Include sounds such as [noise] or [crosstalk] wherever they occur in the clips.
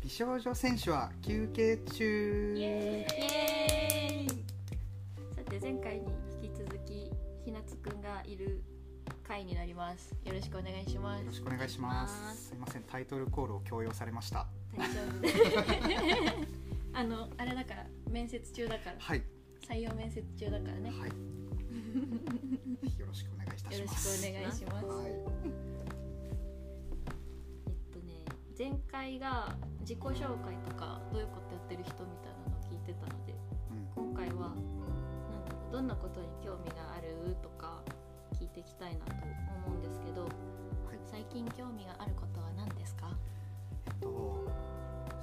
美少女選手は休憩中。イエーイ。さて前回に引き続きひなつくんがいる回になります。よろしくお願いします。よろしくお願いします。す。いませんタイトルコールを強要されました。大丈夫。[laughs] あのあれだから面接中だから。はい。採用面接中だからね。はい。よろしくお願いいたしよろますしくお願いします。はい前回が自己紹介とかどういうことやってる人みたいなのを聞いてたのでうん。今回はなんだろうどんなことに興味があるとか聞いていきたいなと思うんですけどはい。最近興味があることは何ですか、えっと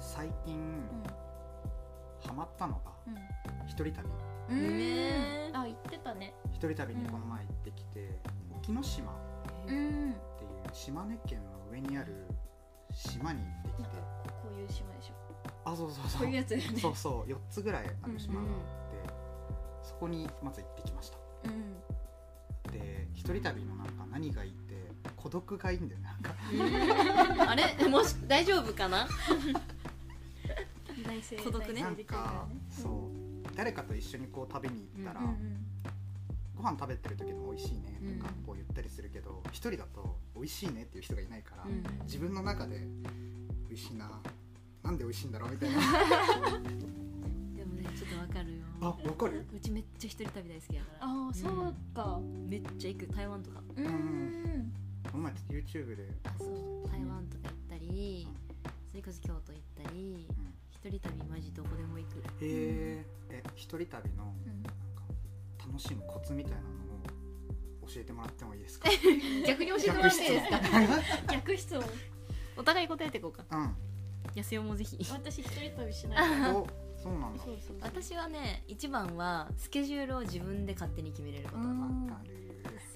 最近ハマったのが一人旅。うん。あ言ってたね。一人旅にこの前行ってきて沖ノ島っうんていう島根県の上にある島に行ってきて。こういう島でしょ。あそうそうそう。こういうやつだよね。そうそう4つぐらいある島があって、そこにまず行ってきました。うん。で一人旅のなんか何がいいって孤独がいいんだよね。なんかあれ？もし大丈夫かな？[laughs] 孤独ね。なんかね。そう。誰かと一緒にこう食べに行ったら、うんうんご飯食べてる時も美味しいねとかうんこう言ったりするけど一人だと美味しいねっていう人がいないから、うん。自分の中で美味しいななんで美味しいんだろうみたいな。[laughs] でもねちょっとわかるよ。あわかる？うちめっちゃ一人旅大好きだから。ああそうか。めっちゃ行く。台湾とか。うんんこの前 YouTube で、あそう台湾とか行ったりそれこそ京都行ったりうん。一人旅マジどこでも行くへーえ一人旅のうん楽しむコツみたいなのを教えてもらってもいいですか？[laughs] 逆に教えてもらっていいですか？逆質問。お互い答えていこうか。うん。安代もぜひ。私一人旅しないそうなんだ。そうそう私はね一番はスケジュールを自分で勝手に決めれることうん。わかる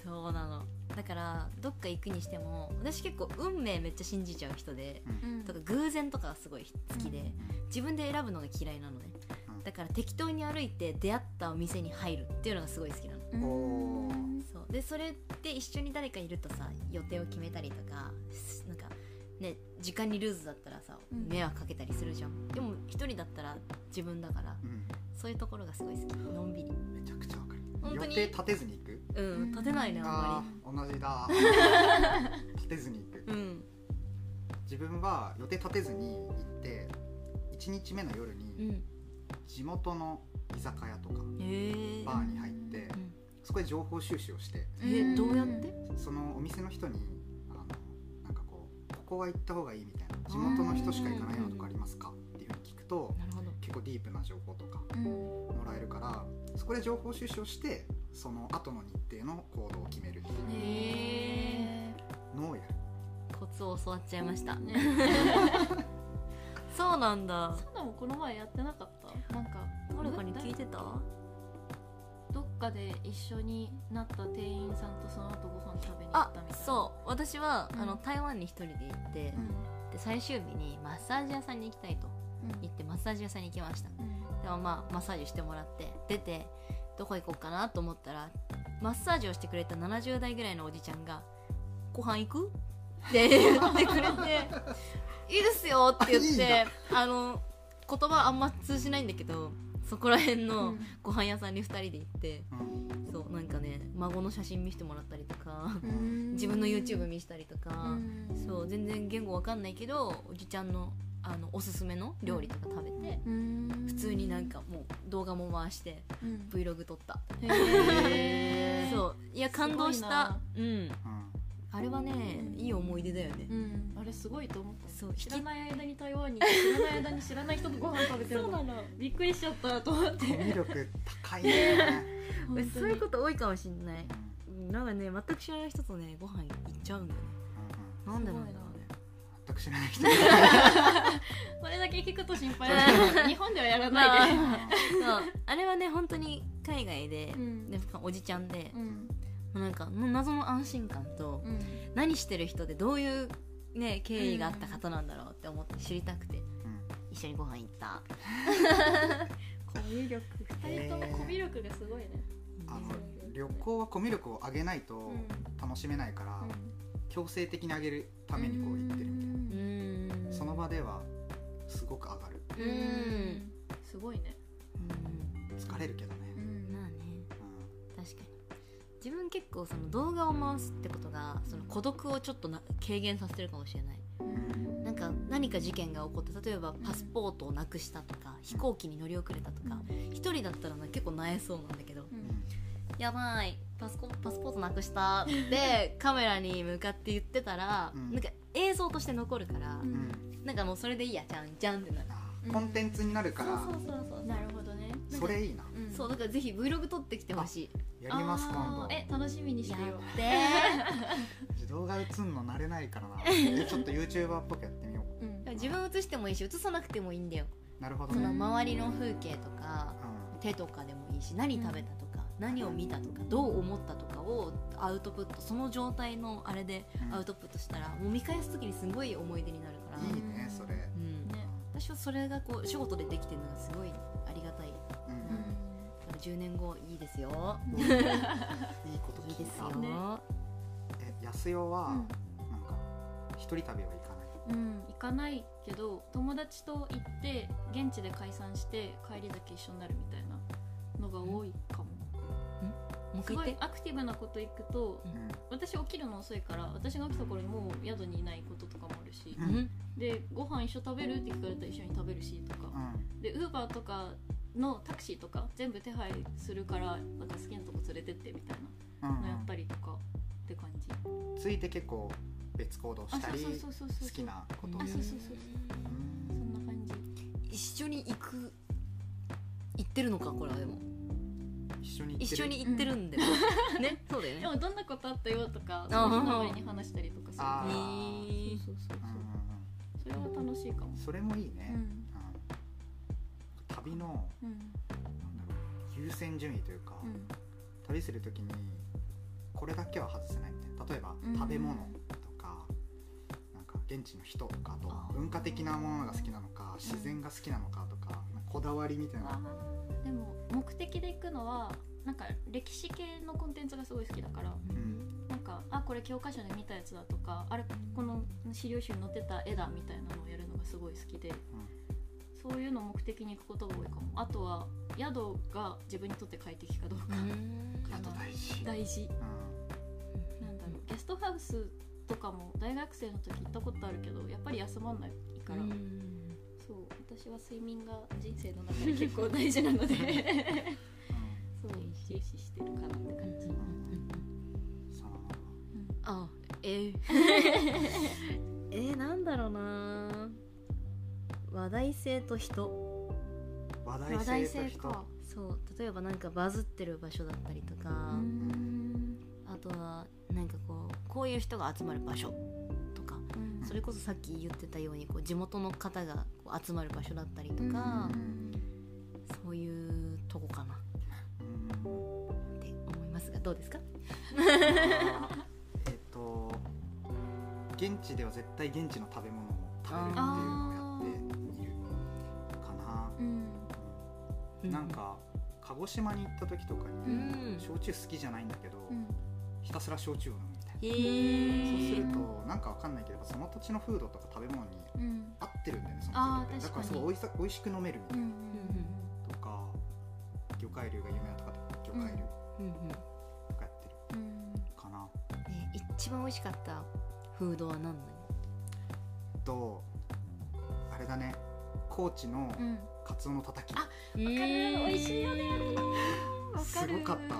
そうなの。だからどっか行くにしても私結構運命めっちゃ信じちゃう人でうん。とか偶然とかがすごい好きで、自分で選ぶのが嫌いなのね。うんだから適当に歩いて出会ったお店に入るっていうのがすごい好きなの。そう。でそれで一緒に誰かいるとさ予定を決めたりとかすなんかね時間にルーズだったらさうん。迷惑かけたりするじゃん、でも一人だったら自分だからうん。そういうところがすごい好き。のんびり。めちゃくちゃわかる。本当に予定立てずに行く？うん立てないねああー同じだ。[laughs] 立てずに行く。んまりうん。自分は予定立てずに行って1日目の夜うにん地元の居酒屋とかバーに入ってうん。そこで情報収集をしてえどうやって？そのお店の人にあのなんかこうここは行った方がいいみたいな地元の人しか行かないようなとこありますか？っていうふうに聞くと結構ディープな情報とかうん。もらえるからそこで情報収集をしてその後の日程の行動を決めるっていうのをやる。コツを教わっちゃいました。ね。[laughs] [laughs] そうなんだ。サナもこの前やってなかったなんか誰かに聞いてたどっかで一緒になった店員さんとその後ご飯食べに行あったみたいな。そう。私は、うん。あの台湾に一人で行って、うん。で最終日にマッサージ屋さんに行きたいとうん。言ってマッサージ屋さんに行きました。うん。でもまあマッサージしてもらって出てどこ行こうかなと思ったらマッサージをしてくれた70代ぐらいのおじちゃんが「ご飯行く?」って言ってくれて「[laughs] いいですよ」って言っいいあの言葉あんま通じないんだけどそこら辺うのん。ご飯屋さんに2人で行ってうん。そうなんかね孫の写真見せてもらったりとかうん。自分の YouTube 見せたりとか、うん。そう全然言語わかんないけどおじちゃんのあのおすすめの料理とか食べて、うん。普通になんかもう動画も回してうん。Vlog 撮った、へー。[laughs] そういや感動した。うん。うんあれはねいい思い出だよね、うん。あれすごいと思った。そう知らない間に台湾に行って知らない間に知らない人とご飯食べてるの。[laughs] の。びっくりしちゃったと思って。コミュ力高いね、[laughs] 本当に。そういうこと多いかもしんない。うんなんかね全く知らない人とねご飯行っちゃうんだよね。うんなんでなんだろうね。全く知らない人。[laughs] これだけ聞くと心配だ。けど日本ではやらないで。そう。あれはね本当に海外で、うん。でおじちゃんでう、んなんか謎の安心感と、うん。何してる人でどういうね経緯があった方なんだろうって思って知りたくてうん。一緒にご飯行った。[laughs] コミュ力二人ともコミュ力がすごいね。あのうん旅行はコミュ力を上げないとうん。楽しめないから、強制的に上げるためにこう言ってるみたいな、うーん。その場ではすごく上がる。うん。すごいね。うん。疲れるけどね、自分結構その動画を回すってことがその孤独をちょっとな軽減させるかもしれない。うんなんか何か事件が起こって例えばパスポートをなくしたとか飛行機に乗り遅れたとか一人だったらな結構なえそうなんだけどうん。んやばいパスコパスポートなくしたって [laughs] カメラに向かって言ってたら、うん。なんか映像として残るから、うん。なんかもうそれでいいやじゃんじゃんってなる、コンテンツになるから。そうそうそうそう。なるほどねそれいいな。うん。そうだからぜひ Vlog 撮ってきてほしいやります今度。え楽しみにしてよやって。[laughs] 動画映んの慣れないからな。え [laughs] ちょっと YouTuber っぽくやってみよう。ん。自分映してもいいし映さなくてもいいんだよ。うなるほど。そのね、周りの風景とか手とかでもいいし何食べたとか、何を見たとかどう思ったとかをアウトプットその状態のあれでうん。アウトプットしたらもう見返す時にすごい思い出になるから、いいねそれ、うん、ね私はそれがこう仕事でできてるのがすごいありがたい10年後いいですよ。うん。[laughs] いいこと聞いた。いいですよ、ね。え安代は、うん。なんか一人旅は行かない？うん行かないけど友達と行って現地で解散して帰りだけ一緒になるみたいなのが多いかも。もうすごいアクティブなこと行くとうん。私起きるの遅いから私が起きた頃にもう宿にいないこととかもあるしううん。でご飯一緒食べるって聞かれたら一緒に食べるしとか。うん。でウーバーとかのタクシーとか全部手配するからなんか好きなとこ連れてってみたいうんなのやったりとかって感じ。ついて結構別行動あしたりそうそうそうそうそう。好きなこと。をるそうそうそう。そんな感じ。一緒に行く行ってるのかこれはでも。一緒に行ってる。一緒に行ってるんだよ、ねそうだよね。でもどんなことあったよとかあその日の終わりに話したりとかするそうそうそううんう。んそれは楽しいかも。うんそれもいいね、うんうん旅のうん。なんだろう優先順位というか、うん。旅するときにこれだけは外せないみたいな。例えばうん。食べ物とか、なんか現地の人とかあと文化的なものが好きなのか自然が好きなのかとかこだわりみたいな。でも目的で行くのはなんか歴史系のコンテンツがすごい好きだから。うん。なんかあこれ教科書で見たやつだとかあれこの資料集に載ってた絵だみたいなのをやるのがすごい好きで、そういうのを目的に行くことが多いかも。あとは宿が自分にとって快適かどうか、あと大事、大事。うなんだろう。ゲストハウスとかも大学生の時行ったことあるけどやっぱり休まんないから、そう。私は睡眠が人生の中で結構大事なので。[laughs] そう重視してるかなって感じ、んうん。さあえー、[laughs] えー、なんだろうな話題性と人。あ話題性と人。性かそう。例えばなんかバズってる場所だったりとか、うん。あとはなんかこうこういう人が集まる場所とか。うん。それこそさっき言ってたようにこう地元の方がこう集まる場所だったりとか、うん。そういうとこかな。うんって思いますがどうですか？えっと現地では絶対現地の食べ物を食べるっていう鹿児島に行った時とかうに、ん。焼酎好きじゃないんだけど、うん。ひたすら焼酎を飲むみたいな、そうするとなんかわかんないけどその土地の風土とか食べ物にうん。合ってるんだよねその風土ってだからすごいおいさ美味しく飲めるみたいな、うんとか魚介類が有名なとか魚介類とかやってるうん。かな、ね一番美味しかったフードは何なの？とあれだね。高知のうん。カツオのたたき、あわかる。え美味しいよねあれすごかった。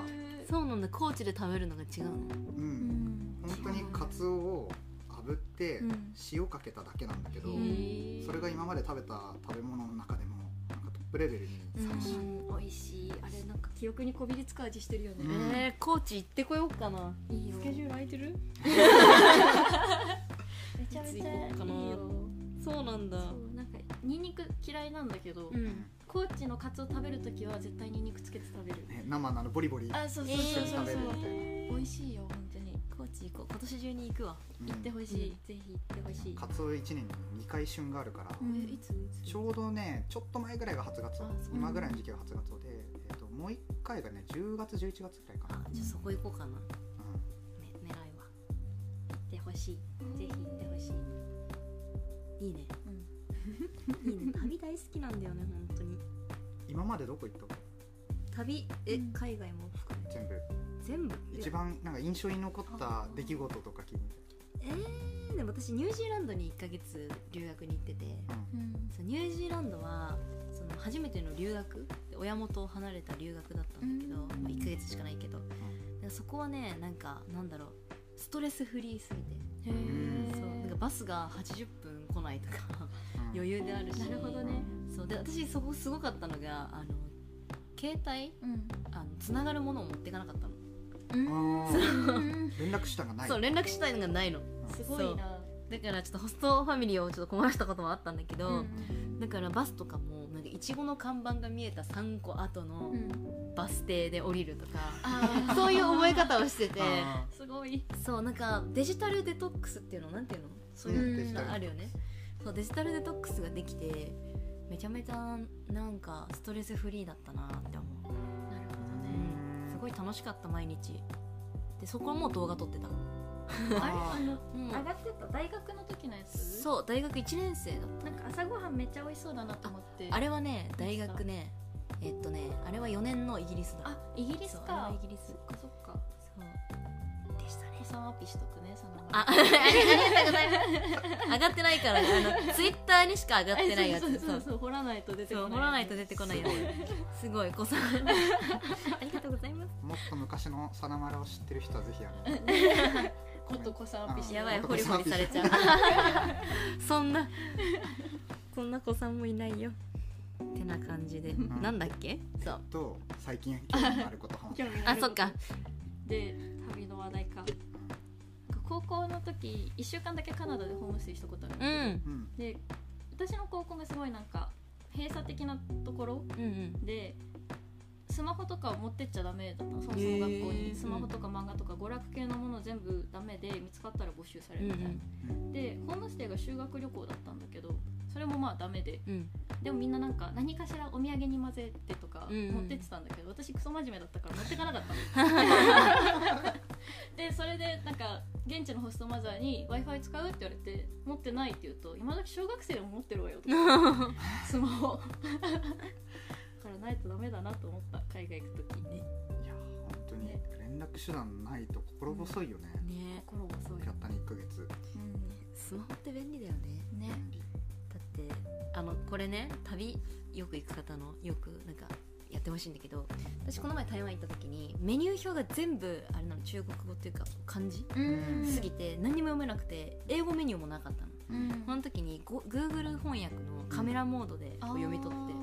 そうなんだ。高知で食べるのが違うの。うん。うん。本当にカツオを炙ってうん。塩かけただけなんだけど、へー。それが今まで食べた食べ物の中でもなんかトップレベルに最新、うん。美味しい。あれなんか記憶にこびりつく味してるよね、うん。えー、高知行ってこようかな。いいよ。スケジュール空いてる？[laughs] めちゃめちゃいいよ。そうなんだ。そうなんかニンニク嫌いなんだけど、うん高知のカツオ食べるときは絶対ニンニクつけて食べる。ね、生のあのボリボリあそうそうえーそう。そう食べるみたいな。美味しいよ本当に。高知行こう。今年中に行くわ。うん。行ってほしい、ぜひ行ってほしい。カツオ1年に2回旬があるから、うんいつ？いつ？ちょうどねちょっと前ぐらいが初ガツオあそう。今ぐらいの時期が初ガツオで、えっともう1回がね10月11月ぐらいかな、あじゃあそこ行こうかな、ね、う狙いは。行ってほしい。ぜひ行ってほしい、いいね。うん、いいね。旅大好きなんだよね本当に。今までどこ行ったの？旅え、うん。海外も含め全部。全部？一番なんか印象に残った出来事とか聞いてえー、でも私ニュージーランドに1ヶ月留学に行ってて。うん。そうニュージーランドはその初めての留学親元を離れた留学だったんだけど、うん。まあ、1ヶ月しかないけど。でそこはねなんかなんだろうストレスフリーすぎて。へえそうなんかバスが80分来ないとか。うん余裕であるし。なるほどね。そう。で私そこすごかったのがあの携帯うん。あのつながるものを持っていかなかったの、うん。連絡手段がない。そう連絡したいの。がないのすごいな。だからちょっとホストファミリーをちょっと困らしたこともあったんだけど、うんだからバスとかもなんかいちごの看板が見えた3個後のうん。バス停で降りるとか、そういう覚え方をしてて。あすごい。そうなんかデジタルデトックスっていうのなんていうの？そういうのあるよねそうデジタルデトックスができてめちゃめちゃなんかストレスフリーだったなって思う、なるほうん、すごい楽しかった毎日。でそこはもう動画撮ってた。どねあれ [laughs] あのうん。上がってた大学の時のやつ？そう大学1年生だっなんか朝ごはんめっちゃ美味しそうだなと思って。たあれはね大学ねえっとねあれは4年のイギリスだ。あイギリスか。イギリス。そっかそっかしたね子さんアピしとくねそのあ、[laughs] ありがとうございます。上がってないから、あの、ツイッターにしか上がってないやつ。そうそうそうそう掘らないと出てこない掘らないと出てこないやつ。すごい、子さん。ありがとうございます。もっと昔のさなまらを知ってる人はぜひあの [laughs] もっと子さんアピしやばい、うんホリホリされちゃう。[laughs] そんな、そんな子さんもいないよ。ってな感じで、んなんだっけ？そう。と最近興味のあること話あ、そっか。で旅の話題か高校の時1週間だけカナダでホームステイしたことあるんだけどうん。うんで私の高校がすごいなんか閉鎖的なところうんうん。でスマホとかを持ってっちゃダメだったのそもそも学校へにースマホとか漫画とか娯楽系のもの全部ダメで見つかったら没収されうんうるみたいな、ん。でホームステイが修学旅行だったんだけどそれもまあダメで。うん。でもみんななんか何かしらお土産に混ぜてとかうんうん。持ってってたんだけど、私クソ真面目だったから持ってかなかったの。[laughs] でそれでなんか現地のホストマザーに w i f i 使うって言われて持ってないって言うと今時小学生でも持ってるわよとか。[laughs] スマホないとダメだなと思った海外行く時に。いや本当に連絡手段ないと心細いよね、ね。心がそうよたったの1ヶ月スマホって便利だよね。ね。便利。だってあのこれね旅よく行く方のよくなんかやってほしいんだけど私この前台湾行った時にメニュー表が全部あれなの中国語っていうか漢字うん。すぎて何にも読めなくて英語メニューもなかったの。うん。その時にゴ Google 翻訳のカメラモードでこう読み取って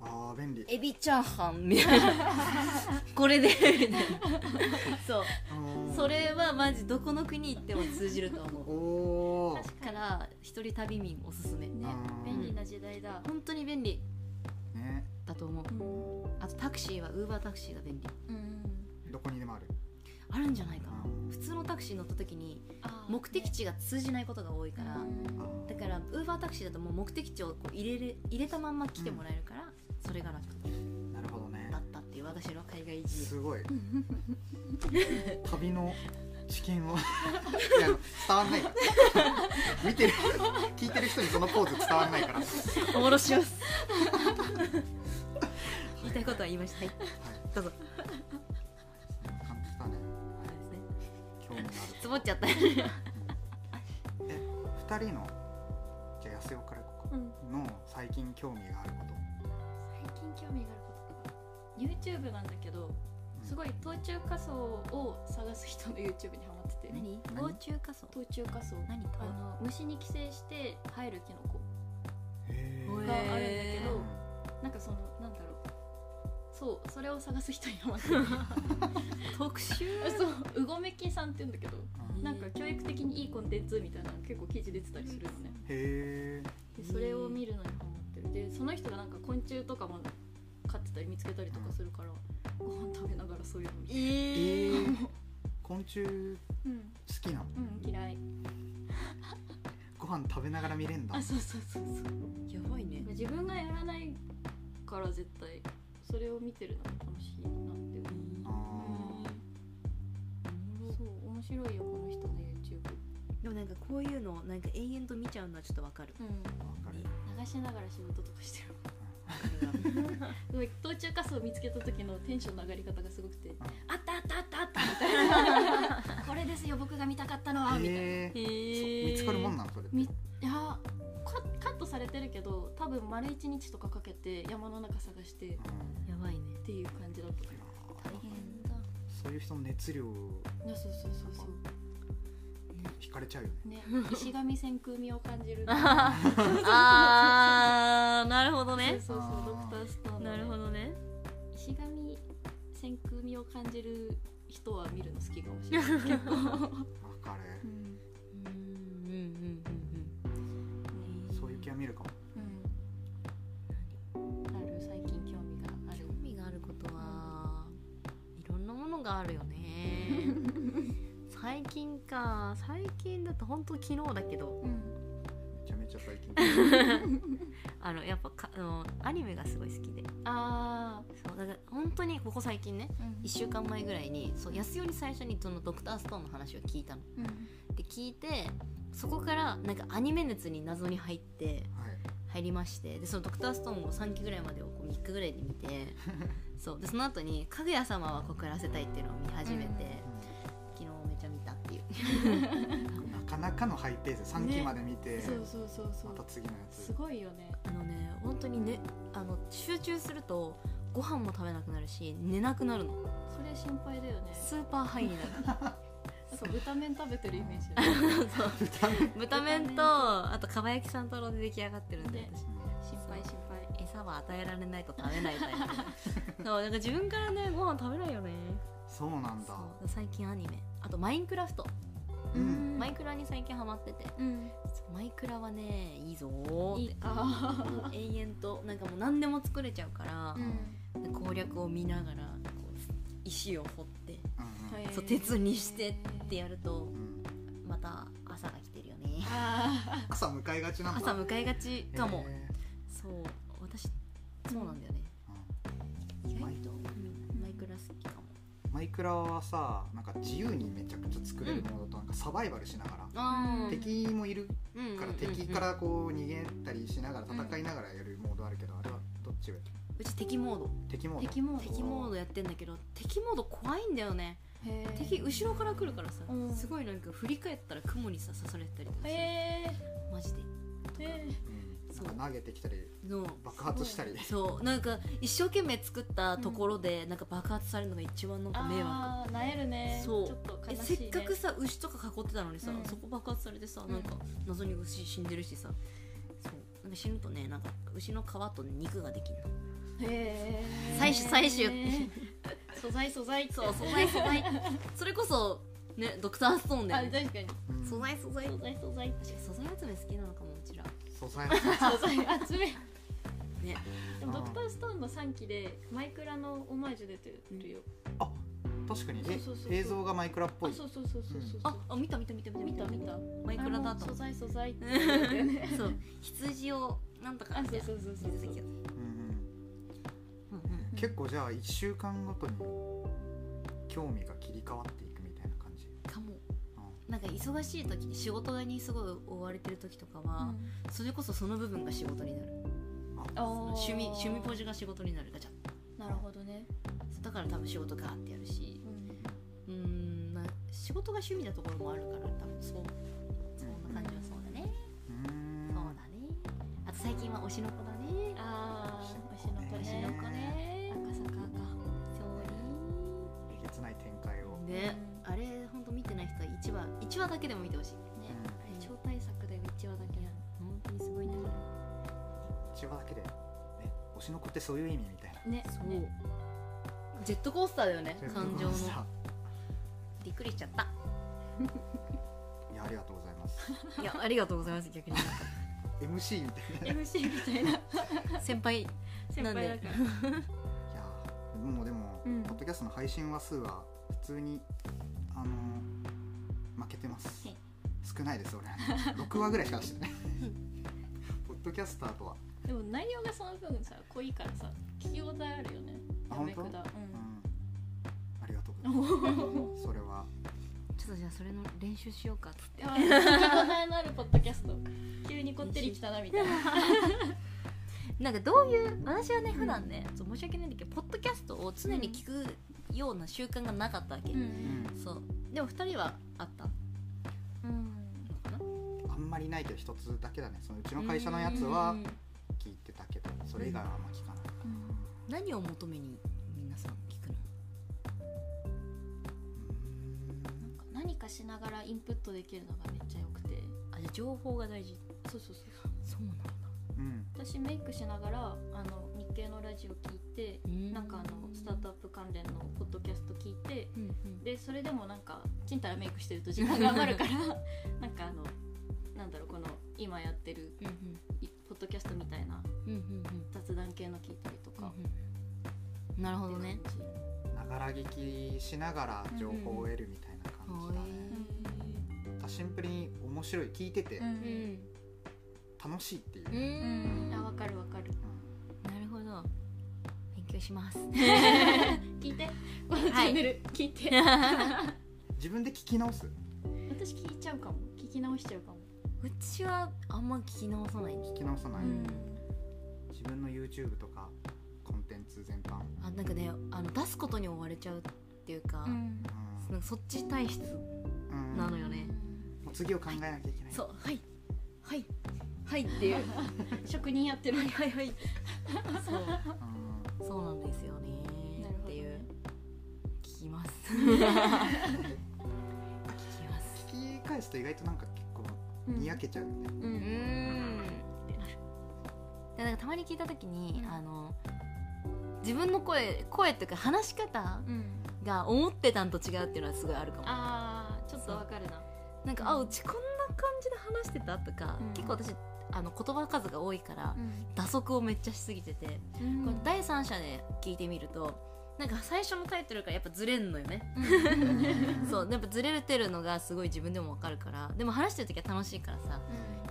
あー便利「エビチャーハン」みたいな。これでみたいな。そう。あー。それはマジどこの国行っても通じると思う。おお確かから一人旅民おすすめ。にねあー便利な時代だ、本当に便利。ね。だと思う。うん。あとタクシーはウーバータクシーが便利。うん。どこにでもある。あるんじゃないか。なうん。普通のタクシー乗った時にあー目的地が通じないことが多いから、だからウーバータクシーだともう目的地をこう入れる入れたまんま来てもらえるから、それが楽。なるほどね。だったっていう私の海外事すごい。[laughs] 旅の知見を。いや伝わんない。見てる聞いてる人にそのポーズ伝わんないから、はい、おもろします。言いたいことは言いました。はい。どうぞ。感じだね。興味のある。つぼっちゃった。え二人の？じゃあ安代からいこうか。うん。の最近興味があること興味があること YouTube なんだけどすごい冬中仮装を探す人の YouTube にハマってて。何？何？防虫仮装冬中仮装何？あの虫に寄生して生えるキノコがあるんだへけどなんかそのなんだろう。そうそれを探す人にハマってて。[laughs] 特集 [laughs] そううごめきさんって言うんだけどうん。なんか教育的にいいコンテンツみたいなの結構記事出てたりするのね。へえでそれを見るのにハマってる。でその人がなんか昆虫とかも飼ってたり見つけたりとかするから、ご飯食べながらそういうの見て。ええー、ー、昆虫好うんきなの？うん嫌い。ご飯食べながら見れんだ。あそうそうそうそう。やばいね。自分がやらないから絶対それを見てるのが楽しいなって思う。あそう面白いよこの人の YouTube でもねなんかこういうのをなんか永遠と見ちゃうのはちょっとわかる。うん。わかる。流しながら仕事とかしてるすごい途中カスを見つけた時のテンションの上がり方がすごくて「あったあったあったあった」みたいな「[laughs] これですよ僕が見たかったのは」みたいな。へえへ見つかるもんなのそれ。ってみいやカカットされてるけど多分丸一日とかかけて山の中探してやばいね。ていう感じだった。大変だ。そういう人の熱量そうそうそうそう惹かれちゃうよね。ね石神千空味を感じる。[laughs] [laughs] あーなるほどね。そうそうそうドクターストーンのなるほどね。石神千空味を感じる人は見るの好きかもしれない結構、[laughs] わかる。うん。うんうんうんうんそういう気は見るかも。うん、ある？最近興味がある？興味があることはいろんなものがあるよ近か。最近だと本当昨日だけど。うん。めちゃめちゃ最近。[laughs] あのやっぱかあのアニメがすごい好きで。あそうだから本当にここ最近ねーうん。1週間前ぐらいにそう安代に最初にそのドクターストーンの話を聞いたの。うん。で聞いてそこからなんかアニメ熱に謎に入ってはい。入りましてでそのドクターストーンを3期ぐらいまでをこう3日ぐらいで見て [laughs] そうでその後に「かぐや様は告らせたい」っていうのを見始めて、なかなかのハイペース3期まで見て、そうそうそうそう。また次のやつ。すごいよね。あのね本当にねあの集中するとご飯も食べなくなるし寝なくなるの。それ心配だよね。スーパーハイになる。[laughs] なんか豚麺食べてるイメージ豚麺。とあとかば焼き三太郎で出来上がってるんで、ね。私。心配心配。餌は与えられないと食べないタイプ。[laughs] そうなんか自分からねご飯食べないよね。そうなんだ。最近アニメ。あとマインクラフト、うん。マイクラに最近ハマってて。うん。マイクラはねいいぞーって。いい。あもう永遠となんかもう何でも作れちゃうからー、うん。攻略を見ながらこう石を掘ってうんそう鉄にしてってやるとうんまた朝が来てるよね。あ朝迎えがちなんだ。朝迎えがちかも。へそう私そうなんだよね。ーうん。意外と、マイクラはさなんか自由にめちゃくちゃ作れるものだとなんかサバイバルしながら、あ敵もいるから敵かうらこう逃げたりしながら戦いながらやるモードあるけど、あれはどっちがち敵モード。敵モード？敵モード。敵モード。やってんだけど敵モード怖いんだよね。敵後ろから来るからさうん。すごいなんか振り返ったら雲にさ刺されたりとかする。へマジでなんか投げてきたりの爆発したり。そう。なんか一生懸命作ったところでなんか爆発されるのが一番なんか迷惑。あーなえるね。そう。ちょっとえ悲しい、ね、せっかくさ牛とか囲ってたのにさ、うん。そこ爆発されてさうん。なんか謎に牛死んでるしさそう。なんか死ぬとねなんか牛の皮と肉ができるの。へー。採取採取。[laughs] 素材素材そう素材素材。それこそねドクターストーンだあよね。確かに。うん。素材素材。素材素材確かに素材集め好きなのかもうちら素材素材集めねでもドクターストーンの3期でマイクラのオマージュ出てるよ、確かにえそうそうそうそう映像がマイクラっぽいそうそうそうそうそう、ああ見た見た見た見た見た見たマイクラだと素材素材ってってねそう羊をなんとかあそうそうそうそう水滴をううんうん結構じゃあ1週間ごとに興味が切り替わってなんか忙しい時に仕事にすごい追われてる時とかは、それこそその部分が仕事になる。趣味趣味ポジが仕事になるガチャなるほどね、だから多分仕事ガーってやるし。うん。うーんまあ仕事が趣味なところもあるから多分そう。そんな感じはそうだね、うーん。そうだね。あと最近は推しの子だね。ああ推しの子ね。推しの子ね。赤坂かそうえげつない展開を、ねね、あれ本当見てない人は1話1話だけでも見てほしい。ね、うん。あれ超大作で1話だけ。本当にすごいんだから1話だけで、ね、推しの子ってそういう意味みたいな。ねそう。ジェットコースターだよね感情の。さびっくりしちゃった。[laughs] いやありがとうございます。[laughs] いやありがとうございます逆に。MC みたいな。い MC みたいな。[laughs] 先輩。先輩だから。やもうでも、うん。ポッドキャストの配信話数は普通に少ないです俺。6話ぐらいしかしてないポッドキャスターとは。でも内容がその分さ濃いからさ聞き応えあるよね。あやめくだ。うん。ありがとうございます。[laughs] それは。ちちょっとじゃあそれの練習しようかっつって。聞き応えのあるポッドキャスト。急にこってりきたなみたいな。[laughs] なんかどういう私はね普段ね、そう申し訳ないんだけどポッドキャストを常に聞くような習慣がなかったわけ、うん。そう。でも2人はあったまりないけど一つだけだね。そのうちの会社のやつはうん。聞いてたけどそれ以外はあんま聞かない。何を求めに皆さん聞くの？なんか何かしながらインプットできるのがめっちゃ良くて。あじゃあ情報が大事。そうそうそうそう。なんだ。うん。私メイクしながらあの日系のラジオ聞いてなんかあのスタートアップ関連のポッドキャスト聞いてうんうん。でそれでもなんかちんたらメイクしてると時間が余るから [laughs] なんかあのなんだろうこの今やってるうんいポッドキャストみたいなうんうんうん雑談系の聞いたりとか、うんなるほどね。ながら聞きしながら情報を得るみたいな感じだね、シンプルに面白い。聞いててうんうん。楽しいっていう、ううん。ん。あわかるわかる。なるほど。勉強します。[laughs] 聞いて。このチャンネル聞いて。[laughs] 自分で聞き直す？私聞いちゃうかも。聞き直しちゃうかもうちはあんま聞き直さない。聞き直さない、うん。自分の YouTube とかコンテンツ全般、あなんかねあの出すことに追われちゃうっていうか,、うん。なんかそっち体質うん。なのよね、もう次を考えなきゃいけない、そう。はい。はい。はい。っていう。[laughs] 職人やってる。はいはいはい。そう。う。んそうなんですよね。っていう。聞きます。[laughs] 聞きます。聞き返すと意外となんかにやけちゃうよ。ね、ううん。ん。でなんかたまに聞いた時に、うん。あの自分の声声っていうか話し方うん。が思ってたんと違うっていうのはすごいあるかも。あーちょっとわかるな。なんかあうちこんな感じで話してたとか、うん。結構私あの言葉数が多いから、うん。打足をめっちゃしすぎてて、うん。これ第三者で聞いてみるとなんか最初のタイトルからやっぱずれんのよね、うん。そうやっぱずれてるのがすごい自分でもわかるから。でも話してる時は楽しいからさ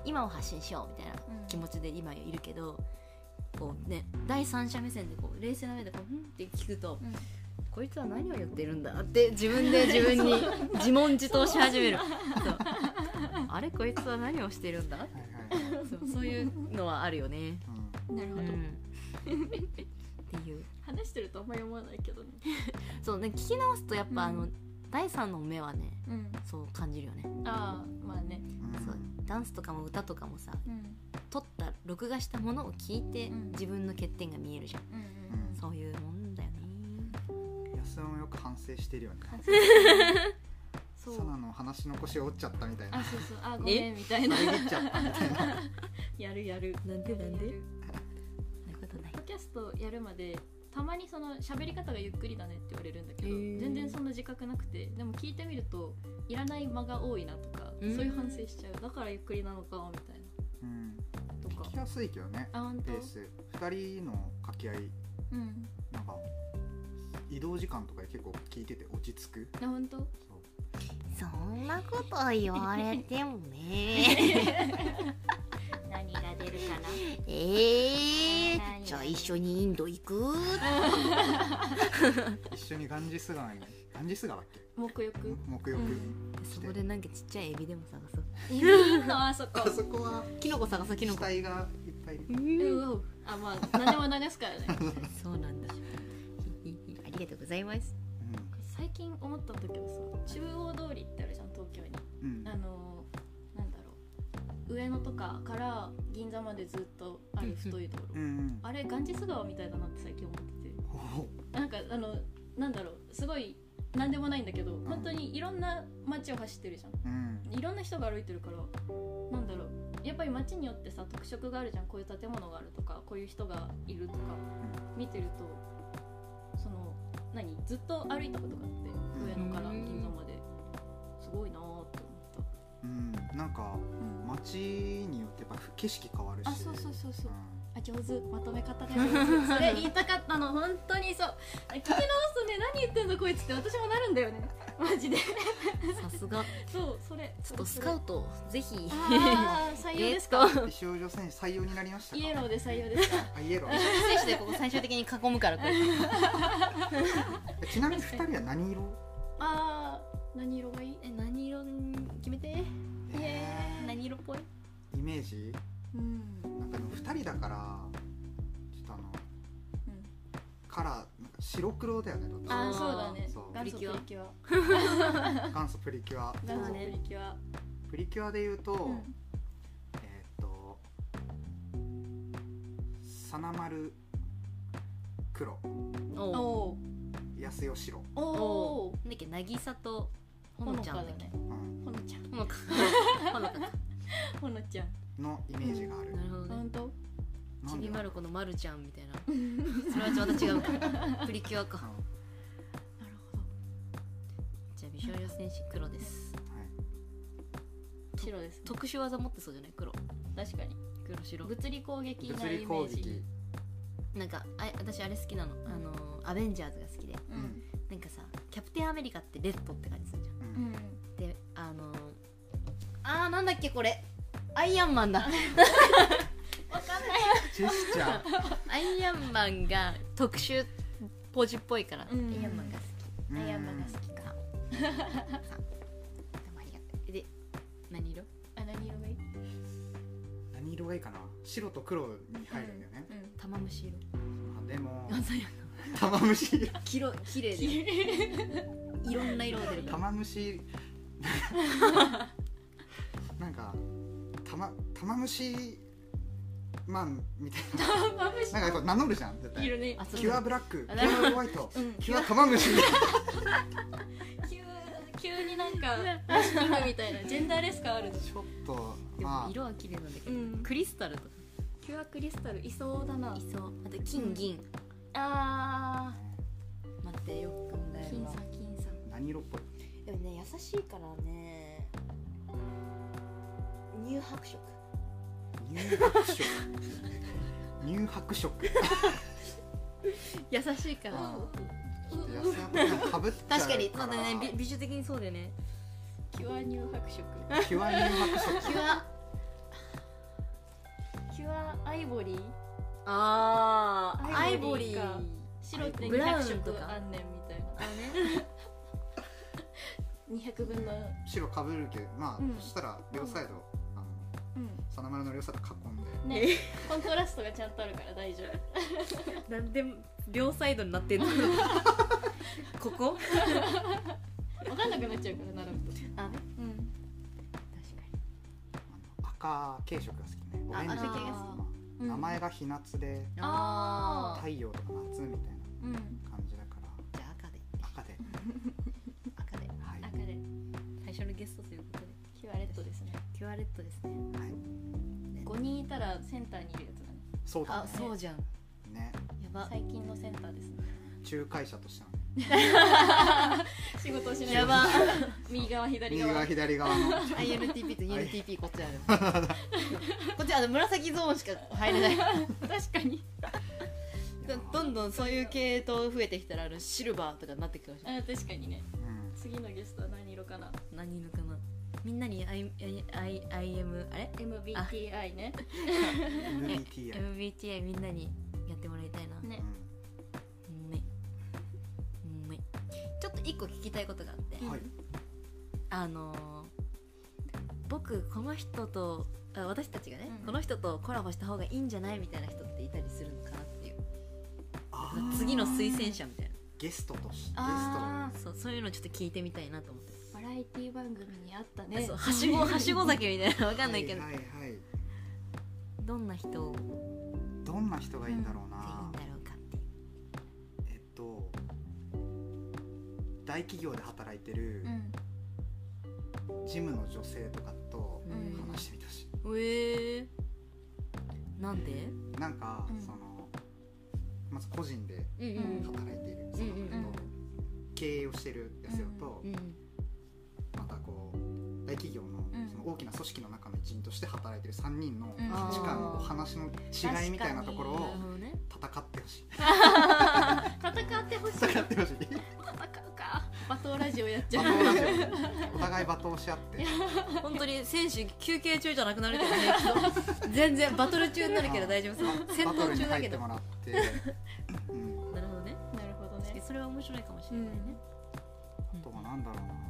今を発信しようみたいなうん。気持ちで今いるけどこうね第三者目線でこう冷静な目でこう「ん?」って聞くと、うん。こいつは何を言ってるんだって自分で自分に [laughs] 自問自答し始める。あれこいつは何をしてるんだそうそういうのはあるよね、うんうなるほど、ん、っていう。話してるとあんまり思わないけどね。[laughs] そうね聞き直すとやっぱ、うん。あの第三の目はねうん。そう感じるよね、ああまあね。うん。そうダンスとかも歌とかもさうん。撮った録画したものを聞いて、うん。自分の欠点が見えるじゃん。うんうんそういうもんだよね。安尾もよく反省してるよね。[laughs] そう。サナの話の腰を折っちゃったみたいな。あそうそう。あごめんみたいな。[laughs] やるやる。なんでなんで？ャストやるまでたまにその喋り方がゆっくりだねって言われるんだけど全然そんな自覚なくてでも聞いてみるといらない間が多いなとかそううんいう反省しちゃう。だからゆっくりなのかみたいうん。なとか。聞きやすいけどねあ本当？ペース。2人の掛け合いうん。なんか移動時間とかで結構聞いてて落ち着く。あ本当？そう。そんなこと言われてもね [laughs] 何が出るかな？えー何じゃあ一緒にインド行く？一緒にガンジス川にガンジス川だっけ？沐浴沐浴、うん。そこでなんかちっちゃいエビでも探そう。いいのあそこ。あそこは。キノコ探そうキノコ。がいっぱい。うおあまあ何でも流すからね。[laughs] そうなんだ。ありがとうございます。最近思ったんだけどさ中央通りってあるじゃん東京に。うん、うんあのなんだろう上野とかから銀座までずっとある太い道路、うんうん。あれガンジス川みたいだなって最近思ってて。なんかあのなんだろうすごいなんでもないんだけど本当にいろんな街を走ってるじゃん。うん。いろんな人が歩いてるからなんだろう。やっぱり街によってさ特色があるじゃん。こういう建物があるとかこういう人がいるとか見てるとその何ずっと歩いたことがあって上野から銀座まで。すごいなーって思ったうんなんかうん。街によってやっぱ景色変わるし。あそうそうそうそう。うあ上手。まとめ方がそれ言いたかったの本当にそう。聞き直すとね何言ってんのこいつって私もなるんだよね。マジで。さすが。そうそれ。ちょっとスカウトぜひ。採用ですか、少女選手採用になりましたか？イエローで採用ですか？あイエロー。選手でここ最終的に囲むから [laughs] ちなみに2人は何色？あー何色がいい？え何決めて？えー。何色っぽい？イメージ？うん。なんかでも2人だからちょっとあのうん。カラーなんか白黒だよねどっちも。あーそうだね。そう。元祖プリキュア。[laughs] 元祖プリキュア。元祖プリキュア。プリキュアで言うと、うん。えーっとさなまる黒。おおおお安代白、おおなんだっけ渚とほほののちゃんだね。うんほのちゃん。ほのか。[laughs] ほのかか。ほのちゃん。のイメージがある、なるほどね。本当ちびまる子のまるちゃんみたいな。それはまた違うかプリキュアか。なるほじゃあ美少女戦士黒です。ど白ですね。特殊技持ってそうじゃない？黒。確かに。黒白。物理攻撃うん、なイメ物理攻ージ撃、なんかあ私あれ好きなの。あのアベンジャーズが好きで。なんかさキャプテンアメリカってレッドって感じするじゃんであのあーなんだっけこれ。アイアンマンだ。ジェスチャーアイアンマンが特殊ポジっぽいから、うん。アイアンマンが好き。アイアンマンが好きか。さありがとうで何色？あ何色がいい？何色がいいかな？白と黒に入るんだよね、うん。玉虫色。あでも鮮やか。玉虫色。[laughs] きろ綺麗でいろんな色が出る。から玉虫。[laughs] なんか玉玉虫マンみたいな。なんかこう名乗るじゃん絶対。ね。キュアブラック。キュアホワイト。うん。キュア玉虫。急急になんかみたいな。ジェンダーレス感あるちょっとまあ。色は綺麗なんだけど、うん。クリスタルとか。キュアクリスタルいそうだな。いそう。あと金銀、あ待ってよく考ーえるわ。金何色？っぽいでもね優しいからね乳白色。乳白色。乳白色。優しいから。あちょっと安田とかぶっちゃう。確かにそうだね美美女的にそうだよね。キュア乳白色。キュア乳白色。キュアキュアアイボリー。あーアイボリーか。白ってブラウ200ンとか。色あんねんみたいな。あ [laughs] ね200分の白かぶるけどまあ、うん。そしたら両サイド、あのうん。さなまるの両サイド囲んで。ね。[laughs] コントラストがちゃんとあるから大丈夫。[laughs] なんで両サイドになってんの？[laughs] ここ？分かんなくなっちゃうから並ぶと。あ。ねうん。確かあの赤系色が好きね。オレンジ赤系が好き。まあうん名前が陽夏でにあ太陽とか夏みたいうん初のゲストということでキュアレッドですね。キュアレッドですねはい、5人いたらセンターにいるやつだね。そうだあねそうじゃん。ね。やば。最近のセンターですね。仲介者としてのね。[laughs] 仕事をしない。やば。[laughs] 右側左側。右側左側の。INTP と ENTP こっちある。[laughs] こっちあの紫ゾーンしか入れない。確かに。どどんどんそういう系統増えてきたらあのシルバーとかになってくるかもしれない。あ確かにね。うん。次のゲストは何色かな何色かな。みんなに I, I, IM あれ？MBTI ね。MBTI、MBTI みんなにやってもらいたいな。ねうねねちょっと一個聞きたいことがあって、ん、はい。あのー僕この人とあ私たちがね、うん。この人とコラボした方がいいんじゃないみたいな人っていたりするのかなっていう。次の推薦者みたいゲストとして。ゲスあなそうそういうのちょっと聞いてみたいなと思って、バラエティ番組にあったね。そうはしご [laughs] はしご酒みたいなわかトんないけど、はいはいはい。どんな人？どんな人がいいんだろうな、だろうかっていうえっと大企業で働いてるうん。事務の女性とかとうん。話してみてほしい、えー、なんで？なんか、うん。そのまず個人でうんうん働いているそのうんうん人と経営をしてるやつよと、うんう大企業のうん。その大きな組織の中の一員として働いてる3人のうん。価値観のお話の違いみたいなところを戦ってほしい。戦ってほしい。戦ってほしい。戦うか。罵倒ラジオやっちゃう。お互い罵倒し合って。本当に選手休憩中じゃなくなるけどね全然バトル中になるけど大丈夫。そう戦バトルに闘中だけど入ってもらって、うん、なるほど。ねなるほどね。それは面白いかもしれないね、あとはなんだろうな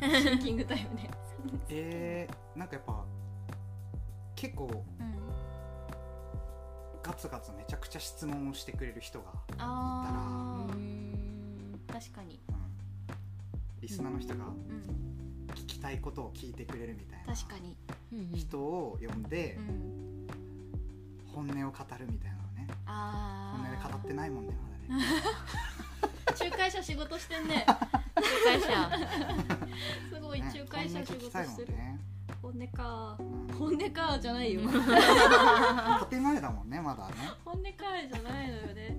シンキングタイムで。えー、なんかやっぱ結構うんガツガツめちゃくちゃ質問をしてくれる人が、あー。うん。確かに。うん、リスナーの人がうん。聞きたいことを聞いてくれるみたいな確かに。うん人を呼んでうん。本音を語るみたいなのね。あ本音で語っていないもんねまだね。[laughs] 仲介者仕事してんね。会社 [laughs] すごいね仲介者仕事してる。ね、本音か。うん。本音かじゃないよ。[laughs] 建前だもんねまだね。本音かじゃないのよね。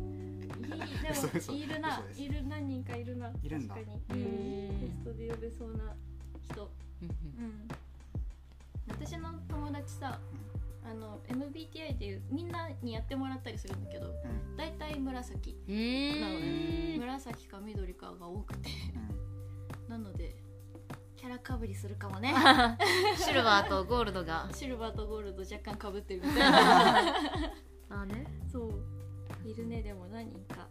いいでも [laughs] いるな。いる何人かいるな。いるんだ。確かに。ゲストで呼べそうな人。うん私の友達さあの MBTI っていうみんなにやってもらったりするんだけどうん。大体紫うんなのうん紫か緑かが多くて。うん。なのでキャラかぶりするかもね。[laughs] シルバーとゴールドが。シルバーとゴールド若干かぶってるみたいな。[laughs] あね。そう。いるねでも何人か。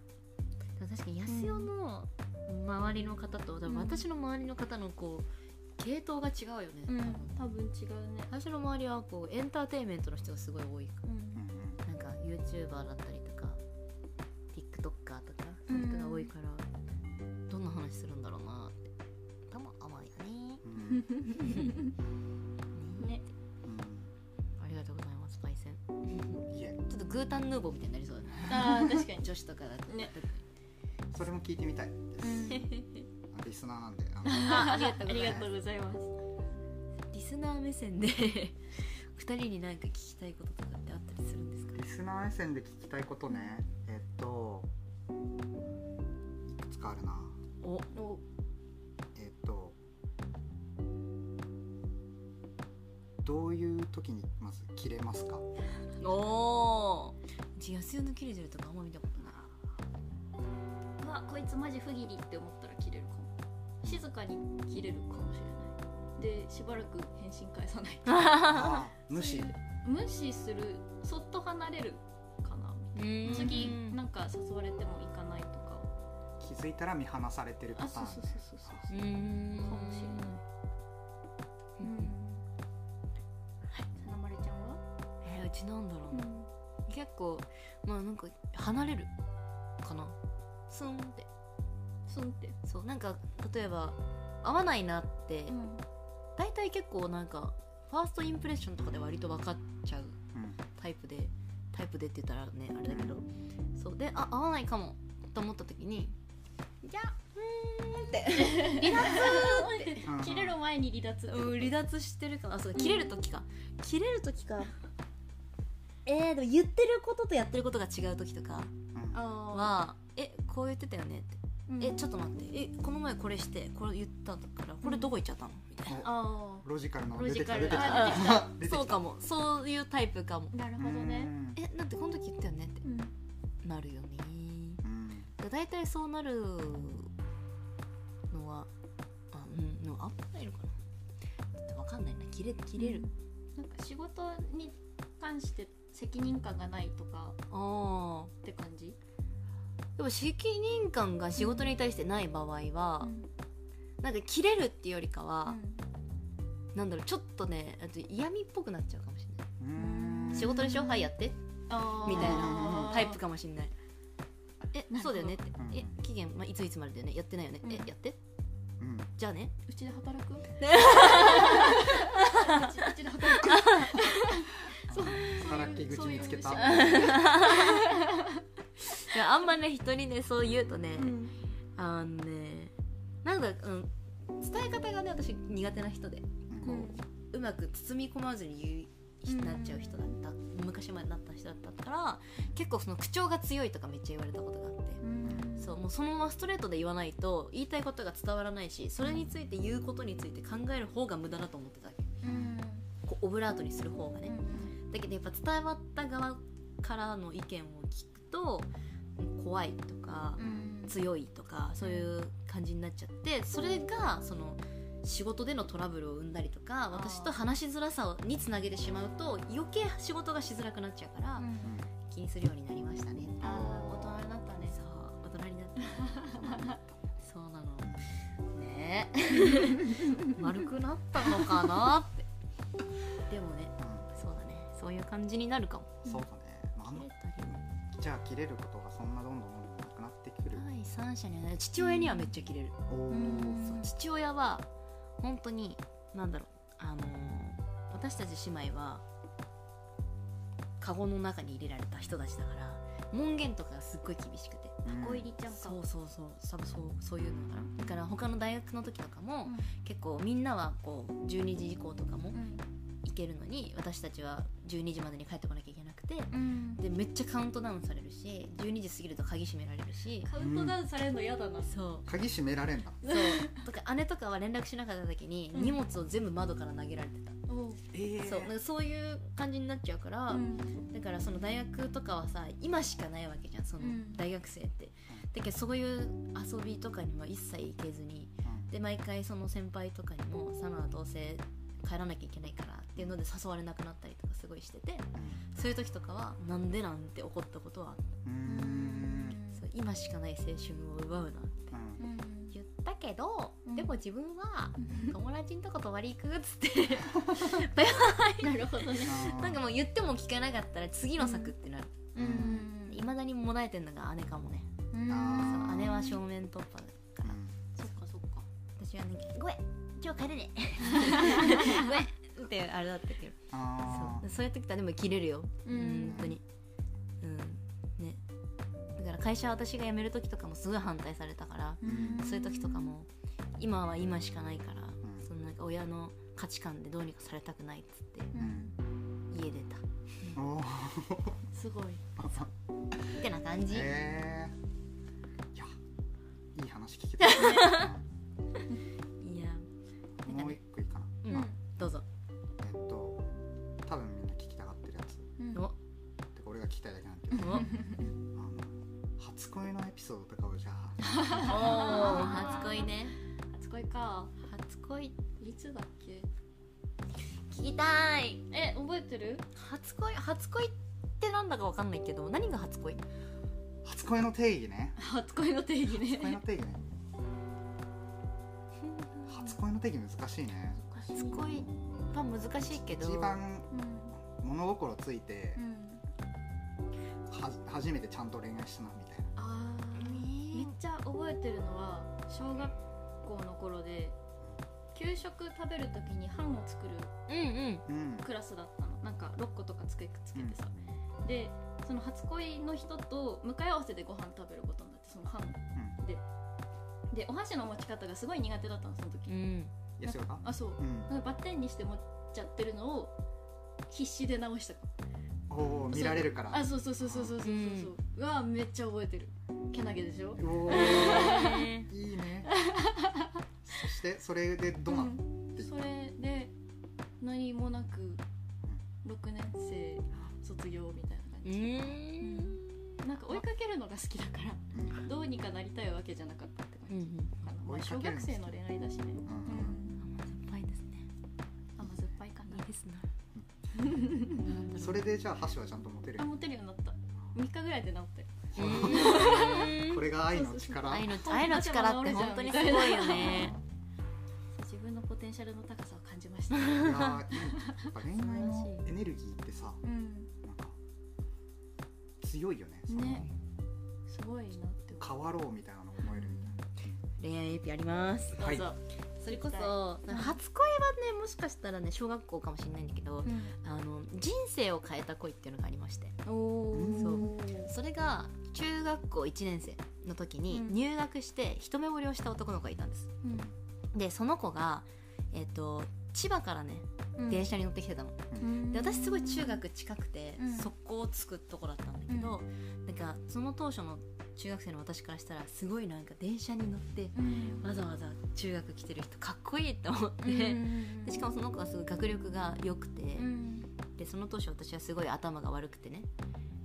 確かに安代の周りの方と多分私の周りの方のこう系統が違うよね、うん多分多分違うね。私の周りはこうエンターテインメントの人がすごい多いうんうん。なんか YouTuber だったりとか TikToker とかそういう人が多いから、どんな話するんだろうなってね。うん。うんねありがとうございますパイセン。ちょっとグータンヌーボーみたいになりそうだ。ねあー確かに女子とかだと。ね。それも聞いてみたいです、[laughs] うんリスナーなんで。あのあありがとうございます。リスナー目線で二人に何か聞きたいこととかってあったりするんですか？リスナー目線で聞きたいことね。えっといくつかあるな。おおどういう時にまず切れますか？おー。じ安代の切れてるとかあんま見たことな。いうわこいつマジ不義理って思ったら切れるかも。静かに切れるかもしれない。でしばらく返信返さない [laughs] あー無視。無視するそっと離れるかな。次なんか誘われても行かないとか。気づいたら見放されてるパあターン。そうそうそうそうそう。かもしれないちなんだろう、うん。結構まあなんか離れる。かな。スンって。スンって。そうなんか例えば合わないなって、うん。大体結構なんかファーストインプレッションとかで割と分かっちゃううん。タイプでタイプでって言ったらねあれだけど。そうであ合わないかも。と思った時にじゃあうーんって。[laughs] 離脱うん。切れる前に離脱うん離脱してるか。なあそう切れる時か。切れる時かえー、でも言ってることとやってることが違う時とかうん。あはえこう言ってたよねって。ーえちょっと待って。えこの前これしてこれ言ったからこれどこ行っちゃったの？みたいな。あロジカルなのロジカル。そうかも。そういうタイプかも。あなるほどね。えだってこの時言ったよねって。うん。なるよね。うん。だ大体そうなるのはあうんのあんまないのかな。だってわかんないな。切れ切れる、なんか仕事に関して責任感がないとかああって感じ？でも責任感が仕事に対してない場合は、うん。なんか切れるっていうよりかは、うん。なんだろうちょっとねあと嫌味っぽくなっちゃうかもしれない、うん。仕事でしょ？はいやって。みたいな。タイプかもしれない。えそうだよね。って、うん。え期限、まあ、いついつまでだよね。やってないよね、うん。えやって。うん。じゃあね。うちで働く [laughs] うちうちで働くそう口見つけた。あんまね人にねそう言うとね、うん。あのねなんか、うん、伝え方がね私苦手な人でこう、うまく包み込まずに言うなっちゃう人だった、昔までなった人だったから結構その口調が強いとかめっちゃ言われたことがあって。うん。そうもうそのままストレートで言わないと言いたいことが伝わらないしそれについて言うことについて考える方が無駄だと思ってたわけ。うん。こうオブラートにする方がね、うんだけどやっぱ伝わった側からの意見を聞くと怖いとか、うん。強いとかそういう感じになっちゃってそれがその仕事でのトラブルを生んだりとか私と話しづらさにつなげてしまうと余計仕事がしづらくなっちゃうから、うん気にするようになりましたね。あー大人になったね。そう大人になった。[laughs] そうなの。ねね。[laughs] 丸くなったのかなって。でもねそういう感じになるかも。うんそうだね、まあ、あんま切れたりも。じゃあ切れることがそんなどんどんどんどんなくなってくる、第三者にはね父親にはめっちゃ切れるうん父親は本当になんだろうあのー私たち姉妹はカゴの中に入れられた人たちだから門限とかがすっごい厳しくて。うん。箱入りちゃんか。そうそうそう多分そうそういうのかな。だから他の大学の時とかも、うん。結構みんなはこう12時以降とかもうん行けるのに私たちは12時までに帰ってこなきゃいけなくてうん。でめっちゃカウントダウンされるし12時過ぎると鍵閉められるし。カウントダウンされるの嫌だな。そう。鍵閉められんだそう。とか姉とかは連絡しなかった時にうん。荷物を全部窓から投げられてた、おうえ。そう。なんかそういう感じになっちゃうから、うん。だからその大学とかはさ今しかないわけじゃんそのうん。大学生って、だけどそういう遊びとかにも一切行けずにで毎回その先輩とかにも「サナはどうせ帰らなきゃいけないから」っていうので誘われなくなったりとかすごいしててそういう時とかはなんでなんて怒ったことはう今しかない青春を奪うなって。言ったけど、うん。でも自分は友達んとこ泊まり行くっつって [laughs] なるほどね。なんかもう言っても聞かなかったら次の策ってなる。うん。いま、未だにもだえてんのが姉かもね。うん。あそう姉は正面突破だから。そっかそっか。私はね「ごめん今日帰れねごめん」[laughs] ってあれだったけど。あそう。そういう時とはでも切れるよ。うん。本当に。うん。ね。だから会社私が辞める時とかもすごい反対されたからうん。そういう時とかも今は今しかないから、ん。そのなんか親の価値観でどうにかされたくないっつってうん。家出た。すごい。みたいな感じ、えー、いやいい話聞けた、い [laughs] [laughs] やうんもう一個いいかな。うん、うんどうぞ。えっと多分みんな聞きたがってるやつ。うんお。てか俺が聞きたいだけなんだけどお。あの初恋のエピソードとかをじゃあ。[laughs] お初恋ね。初恋か。初恋。いつだっけ？聞きたい。え覚えてる？初恋初恋ってなんだかわかんないけど何が初恋？[laughs] 初恋の定義ね。初恋の定義ね。初恋の定義ね定義難しいね。初恋は難しいけど。一番うん物心ついてうん。は初めてちゃんと恋愛したなみたいな。あー。めっちゃ覚えてるのは小学校の頃で給食食べる時に飯を作るうんうん。うん。クラスだったの。なんか6個とか机くっつけてさ、でその初恋の人と向かい合わせでご飯食べることになってその飯ででお箸の持ち方がすごい苦手だったのその時、うん。あそう。うん。なんかバッテンにして持っちゃってるのを必死で直した。おお見られるから。あそうそうそうそうそうそうそう。うわめっちゃ覚えてる。けなげでしょ？お [laughs] いいね。そしてそれでどうなっうん。それで何もなく6年生卒業みたいな感うじ、んなんか追いかけるのが好きだからうん。どうにかなりたいわけじゃなかったってうんう感じん。かな、まあ、追いか小学生の恋愛だしね、うん。甘酸っぱいですね。甘酸っぱいかな。いいですななんだろうそれでじゃあ箸はちゃんと持てるあ持てるようになった。3日ぐらいで治ってる。うんこれが愛の力。愛の愛の力って本当にすごいよね。[laughs] 自分のポテンシャルの高さを感じました。いやーいい。やっぱ恋愛のエネルギーってさうん強いよねね。すごいなって思変わろうみたいなの思えるみたいな。恋愛エピあります。うはい。どうぞ。それこそうん初恋はねもしかしたらね小学校かもしれないんだけどうん。あの人生を変えた恋っていうのがありまして。おー。そう。それが中学校1年生の時にうん。入学して一目惚れをした男の子がいたんです。でその子がえっ、と千葉からねうん。電車に乗ってきてたの、うんで私すごい中学近くて、うん。速攻つくとこだったんだけど、なんかその当初の中学生の私からしたらすごいなんか電車に乗ってうん。わざわざ中学来てる人かっこいいって思って、うんでしかもその子はすごい学力が良くて、うん。でその当初私はすごい頭が悪くてね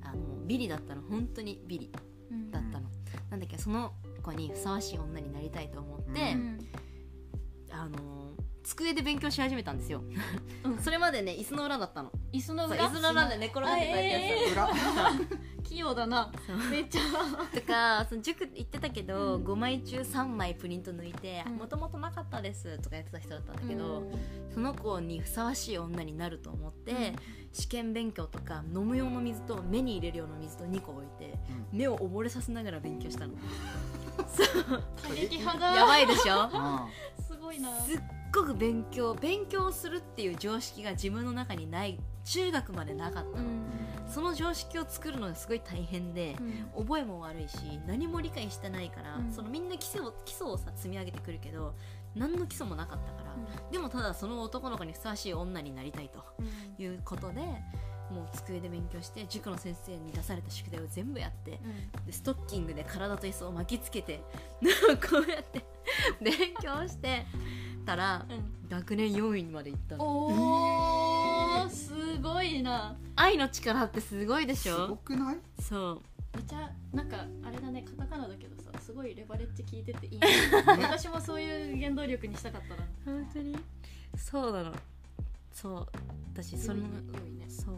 あのビリだったの本当にビリうん。だったの、なんだけどその子にふさわしい女になりたいと思って、うん。あの机で勉強し始めたんですよ、うんそれまでね椅子の裏だったの。椅子の裏。そう椅子の裏で寝転がってこうやってやってたの裏聞器用だな。そう。めっちゃ。とかその塾行ってたけど、うん。5枚中3枚プリント抜いてうん。もともとなかったですとかやってた人だったんだけど、その子にふさわしい女になると思って、試験勉強とか飲む用の水と目に入れる用の水と2個置いて目を溺れさせながら勉強したの。[laughs] 過激派だ。やばいでしょ？うんすごいな。すっごく勉強勉強するっていう常識が自分の中にない中学までなかったの、その常識を作るのがすごい大変で、覚えも悪いし何も理解してないから、うん。そのみんな基礎を基礎をさ積み上げてくるけど何の基礎もなかったから、でもただその男の子にふさわしい女になりたいということでもう机で勉強して塾の先生に出された宿題を全部やってでストッキングで体と椅子を巻きつけて [laughs] こうやって勉強してたら学年4位まで行ったの。おーすごいな。愛の力ってすごいでしすごょくない？そう。めっちゃなんかあれだねカタカナだけどさすごいレバレッジ聞いてていいね。[laughs] 私もそういう原動力にしたかったな。本当に？そうなの。そう。私その良いね。そう。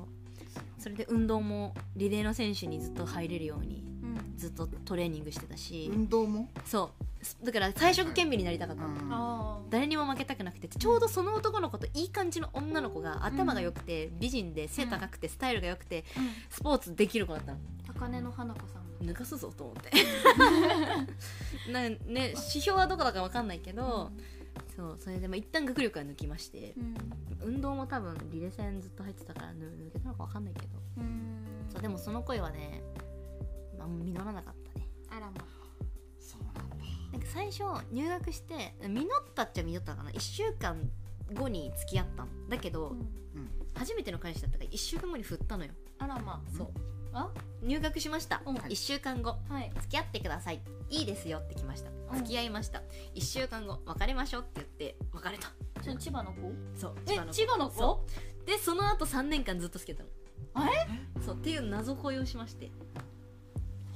それで運動もリレーの選手にずっと入れるようにうんずっとトレーニングしてたし、運動も？そう。だから最色兼備になりたかったの、うん誰にも負けたくなくてちょうどその男の子といい感じの女の子が頭が良くて美人で背高くてスタイルが良くてスポーツできる子だったの。高根の花子さん抜かすぞと思って。[laughs] なね指標はどこだか分かんないけど、そうそれでまあ一旦学力は抜きましてうん。運動も多分リレー戦ずっと入ってたから抜抜けたのか分かんないけど。うん。そうでもその声はねあんま実らなかったね。あらま。そうなんだ。なんか最初入学して実ったっちゃ実ったかな。1週間後に付き合ったのだけど、うん。うん初めての彼氏だったから1週間後に振ったのよ。あらま。そう。あ？入学しました、うん。1週間後。はい。付き合ってください。いいですよって来ました。うん。付き合いました、1週間後別れましょうって言って別れた。その千葉の子？そう。え千葉の子。そでその後3年間ずっと付き合ったの。えそう。っていう謎恋をしまして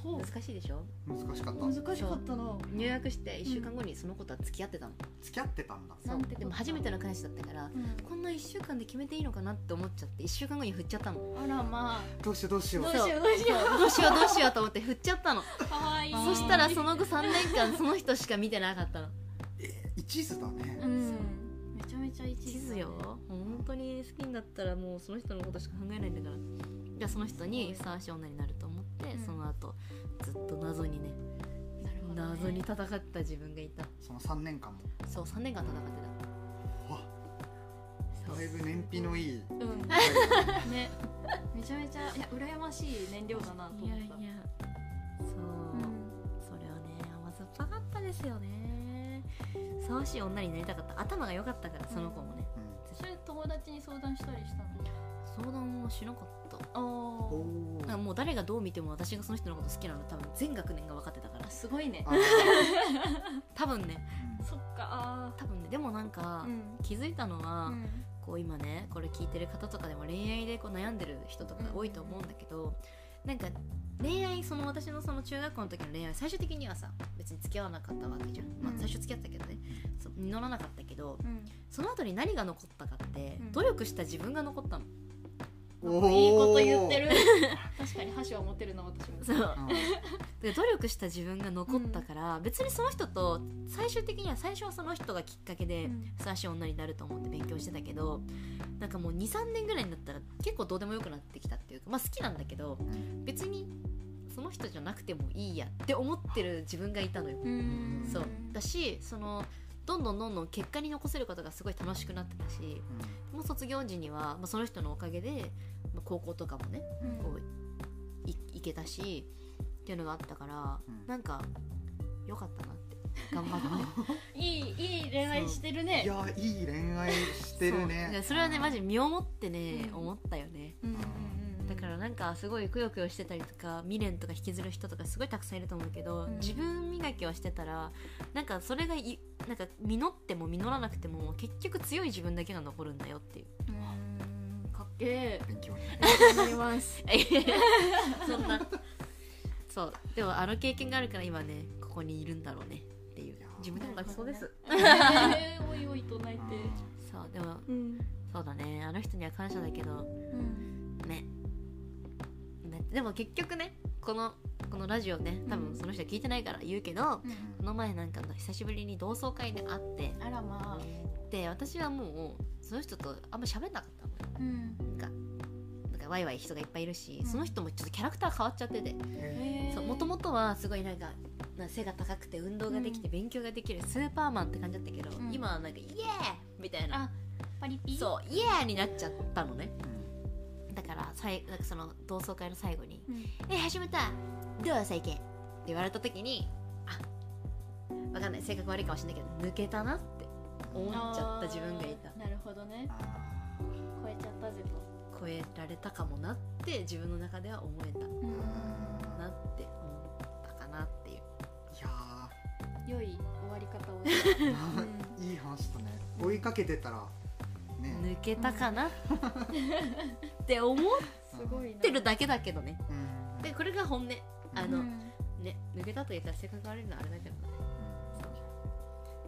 難しいでしょ？難しかった。難しかったな。入学して1週間後にその子とは付き合ってたの、付き合ってたんだ。そう。なんてでも初めての彼氏だったから、こんな1週間で決めていいのかなって思っちゃって1週間後に振っちゃったの。あらまどうしようどうしよう。どうしようどうしよどうしようどうしようと思って振っちゃったの。うかわいい。そしたらその後3年間その人しか見てなかったの。一途だね。うん。めちゃめちゃ一途地図よ。本当に好きになったらもうその人のことしか考えないんだから。じゃあその人にふさわしい女になると思って、うんその後ずっと謎にねなるほどね。謎に戦った自分がいた。その3年間も。そう3年間戦ってわただいぶ燃費のいい。うん。[laughs] ね。めちゃめちゃいや羨ましい燃料だなと思った。いやいや。そう、それはね甘酸っぱかったですよね。ふさわしい女になりたかった。頭が良かったからその子もね、うそれ友達に相談したりしたの？相談はしなかった。あんおだからもう誰がどう見ても私がその人のこと好きなの多分全学年が分かってたから。あすごいね。[laughs] 多分ね。うん。そっかあ多分ね。でもなんか、ーうん。気づいたのは、うん。こう今ねこれ聞いてる方とかでも恋愛でこう悩んでる人とか多いと思うんだけど、なんか恋愛その私のその中学校の時の恋愛最終的にはさ別に付き合わなかったわけじゃん、まあうん最初付き合ったけどね。そう実らなかったけどうん。その後に何が残ったかって、うん。努力した自分が残ったのなんかいいこと言ってる。確かに箸は持ってるな私も。そう。うん。で努力した自分が残ったから、別にその人と最終的には最初はその人がきっかけでうん。ふさわしい女になると思って勉強してたけどなんかもう23年ぐらいになったら結構どうでもよくなってきたっていうかまあ好きなんだけどうん別にその人じゃなくてもいいやって思ってる自分がいたのよ、うん。そう。だしそのどんどんどんどん結果に残せることがすごい楽しくなってたしもう卒業時には、まあ、その人のおかげで、まあ高校とかもねうん。こうい行けたしっていうのがあったから、うん。なんか良かったなって [laughs] 頑張って。いいいい恋愛してるね。いやいい恋愛してるね。やそれはねマジ身をもってね、うん。思ったよね。うんうんうなんかすごいくよくよしてたりとか未練とか引きずる人とかすごいたくさんいると思うけど、うん。自分磨きをしてたらなんかそれがいなんか実っても実らなくても結局強い自分だけが残るんだよっていう。うん。かっけえ勉強に頑張ります。[laughs] そんな。そう。でもあの経験があるから今ねここにいるんだろうね。っていう。自分でも泣きそうです。えー。おいおいと泣いて。そう。でもうん。そうだね。あの人には感謝だけどうん。ねねでも結局ねこのこのラジオね多分その人聞いてないから言うけど、うんこの前なんかの久しぶりに同窓会で会ってあらまあ。で私はもうその人とあんま喋んなかったのよ。うん。なんかなんかワイワイ人がいっぱいいるし、うん。その人もちょっとキャラクター変わっちゃってて。もともとはすごいなんか背が高くて運動ができて勉強ができるスーパーマンって感じだったけど、うん。今はなんかイエーイみたいな。あパリピ？そうイエーイになっちゃったのね。うんだからさいなんかその同窓会の最後にうん「え始めたどう最近?」って言われた時にあわかんない。性格悪いかもしれないけど抜けたなって思っちゃった自分がいた。なるほどね。あ超えちゃったぜと超えられたかもなって自分の中では思えたなって思ったかなっていう。いや良い終わり方を。[laughs] ーいい話だね。追いかけてたらね。抜けたかな。って思っすごいなてるだけだけどね。うん。でこれが本音。あの、うん。ね抜けたと言ったら性格悪いのはあれだけどね。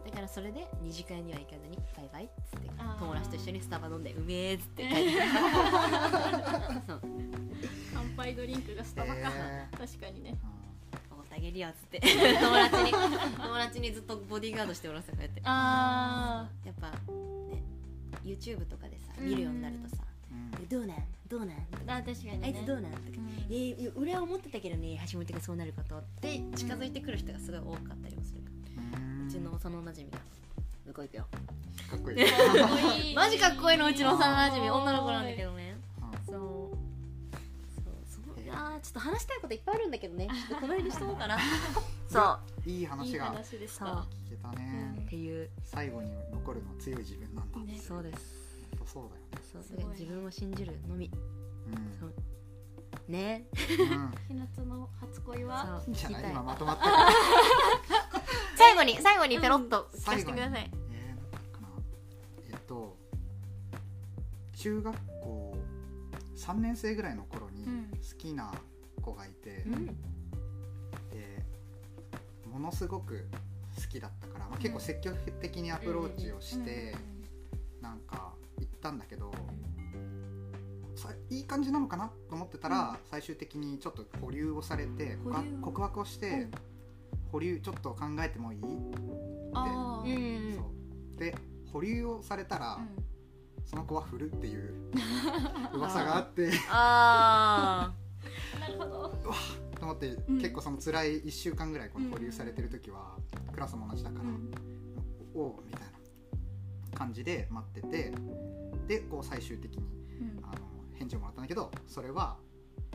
だからそれで二次会には行かずにバイバイっつってあー。友達と一緒にスタバ飲んでうめえっつって帰って [laughs] そう。乾杯ドリンクがスタバか、え確かにね。おごってあげるよっつって。[laughs] 友達に友達にずっとボディーガードしてもらってこうやって。あやっぱね YouTube とかでさうん。見るようになるとさうん「どうなん？どうなん?」とかーあ確かにね。あいつどうなん?」とかうん「えー、俺は思ってたけどね橋本がそうなること」って近づいてくる人がすごい多かったりもするから、うん。うちの幼なじみが向こう行くよ。かっこいい。かっこいい。[laughs] マジかっこいいのうちの幼なじみ。女の子なんだけどね。うん。そうそうそういやーちょっと話したいこといっぱいあるんだけどね。[laughs] ちょっとこの辺にしとこうかな。[laughs] そう。いいいい話が話でした。そう。聞けたっねていう。最後に残るのは強い自分なんだ。ねそうです。そうだよね。そう。すご自分を信じるのみ。うん。そう。ね。うん。[laughs] ひなつの初恋は？そう。今まとまってる。最後に最後にペロッと聞かせてください、えー、なんだったかな。えっと中学校3年生ぐらいの頃好きな子がいて、うん。でものすごく好きだったから、まあ、結構積極的にアプローチをして、なんか行ったんだけど、さいい感じなのかなと思ってたら、最終的にちょっと保留をされて告白告白をして、うん。保留ちょっと考えてもいい、あー。うん。そう。で保留をされたら、うんその子は振るっていう [laughs] 噂があって。あなるほど。と思って、うん。結構その辛い1週間ぐらいこの保留されてる時は、クラスも同じだから、うん。おおみたいな感じで待っててでこう最終的にうん。あの返事をもらったんだけどそれは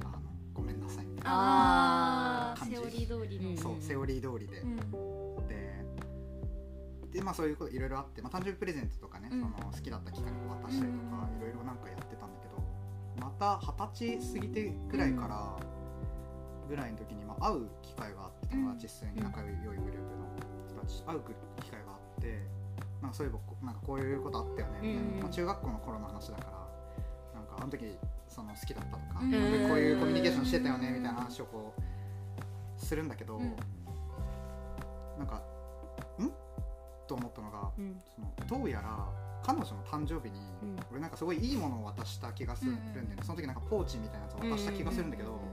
あのごめんなさいみたいな、感じ。セオリー通りの。うんそうセオリー通りで、うん。ででまあそういうこといろいろあって、まあ、誕生日プレゼントとかね、うん。その好きだった機会に渡したりとかうんいろいろなんかやってたんだけどまた二十歳過ぎてぐらいからぐらいの時に、まあ、会う機会があって友達数に仲良いグループの人たち会う機会があってなんかそういえばこなんかこういうことあったよねみたいな、うんまあ、中学校の頃の話だからなんかあの時その好きだったとか、うん。こういうコミュニケーションしてたよねみたいな話をこうするんだけど、うん。なんかんと思ったのがーうん。そのどうやら彼女の誕生日に、うん。俺なんかすごいいいものを渡した気がするんだよね、うんその時なんかポーチみたいなやつを渡した気がするんだけど、うんうんうん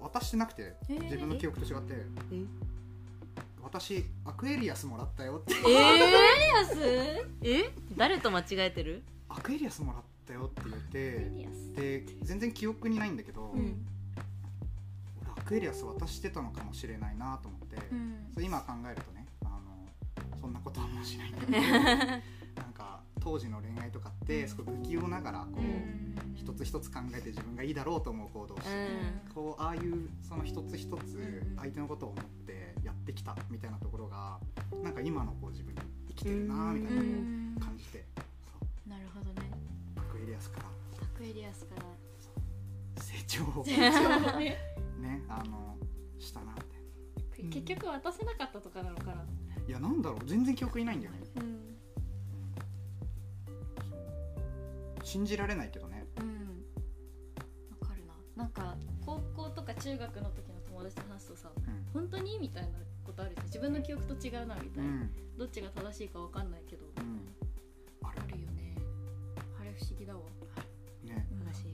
渡してなくてえー。自分の記憶と違って、え私アクエリアスもらったよって。ええ？誰と間違えてる？アクエリアスもらったよって言ってリアス。で全然記憶にないんだけど、うん。俺アクエリアス渡してたのかもしれないなと思って、うん。そう今考えるとねそんなことはもうしないんだけどなんか当時の恋愛とかってすごい不器用ながらこう、うん。一つ一つ考えて自分がいいだろうと思う行動をして、うん。こうああいうその一つ一つうん。相手のことを思ってやってきたみたいなところがなんか今のこう自分に生きてるなみたいなのを感じて、そう。なるほどね。アクエリアスから。アクエリアスから。成長を。[laughs] 成長ね。[laughs] ねあのしたなって。うん結局渡せなかったとかなのかないやなんだろう。全然記憶にないんだよね、うん。うん信じられないけどね。うん。わかるな。なんか高校とか中学の時の友達と話すとさうん。本当にみたいなことあるし自分の記憶と違うなみたいな、うん。どっちが正しいかわかんないけど。うん。ある。あるよね。あれ不思議だわ。ね。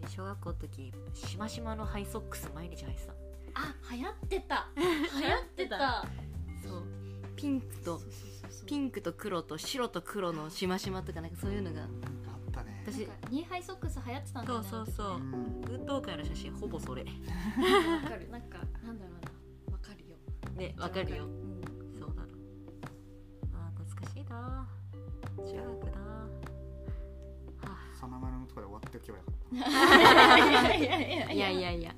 私小学校の時しましまのハイソックス毎日履いてた。あ流行ってた。流行ってた。[laughs] そうピンクとピンクと黒と白と黒のしましまとかなんかそういうのが。あったね。私ニーハイソックス流行ってたんだよね。そうそうそう。うん。運動会の写真ほぼそれわかるなん。かなん。だろうなわかるよねわかるようん。そうなのあー懐かしいな中学だはさなまるのとこで終わっておけばよかっいやいやいやあいやいやいや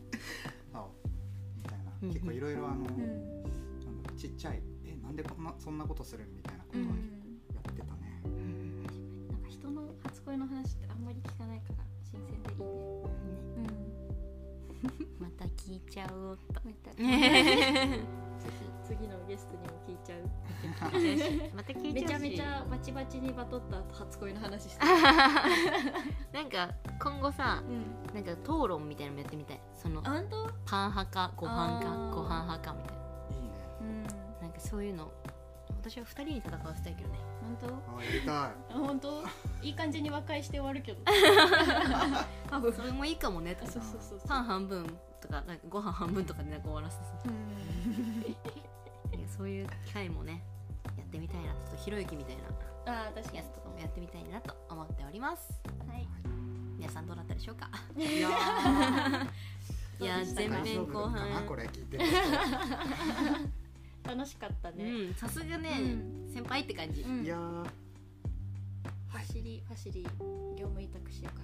たあみたいなうん。うん。結構いろいろあの、うん。なん。だろうちっちゃいでこんなそんなことするみたいなことはうん。やってたね、うんなんか人の初恋の話ってあんまり聞かないから新鮮でいいね。うん。また聞いちゃおうと。またぜめひ次のゲストにも聞いちゃう。[laughs] また聞いめちゃちゃうし。めちゃバチバチにバトった初恋の話して [laughs] なんか今後さうん。なんか討論みたいなのもやってみたい。そのパン派かご飯かご飯派かみたいなかそういうの。私は二人に戦わせたいけどね。本当？あやりたい。あ [laughs] 本当？いい感じに和解して終わるけど。[laughs] 多分。それもいいかもねとか。そうそうそう半分とかなんかご飯半分とかでなんか終わらせて [laughs] そういう機会もねやってみたいな。ちょっとひろゆきみたいな。あー確かに。やつとかもやってみたいなと思っております。はい。皆さんどうだったでしょうか？いや全面後かな半これ聞いてる人楽しかったね。うんさすがね、う先輩って感じ、うん。いやー。ファシリファシリ業務委託しよう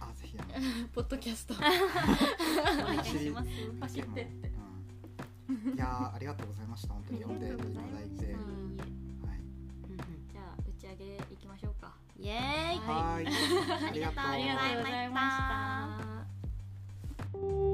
かあぜひ。[laughs] ポッドキャスト。お願いします。走ってって。うん。いやーありがとうございました。本当に呼んでいただいて。はい。うんじゃあ打ち上げ行きましょうか。イエーイ。はーい。ありがとう。ありがとうございました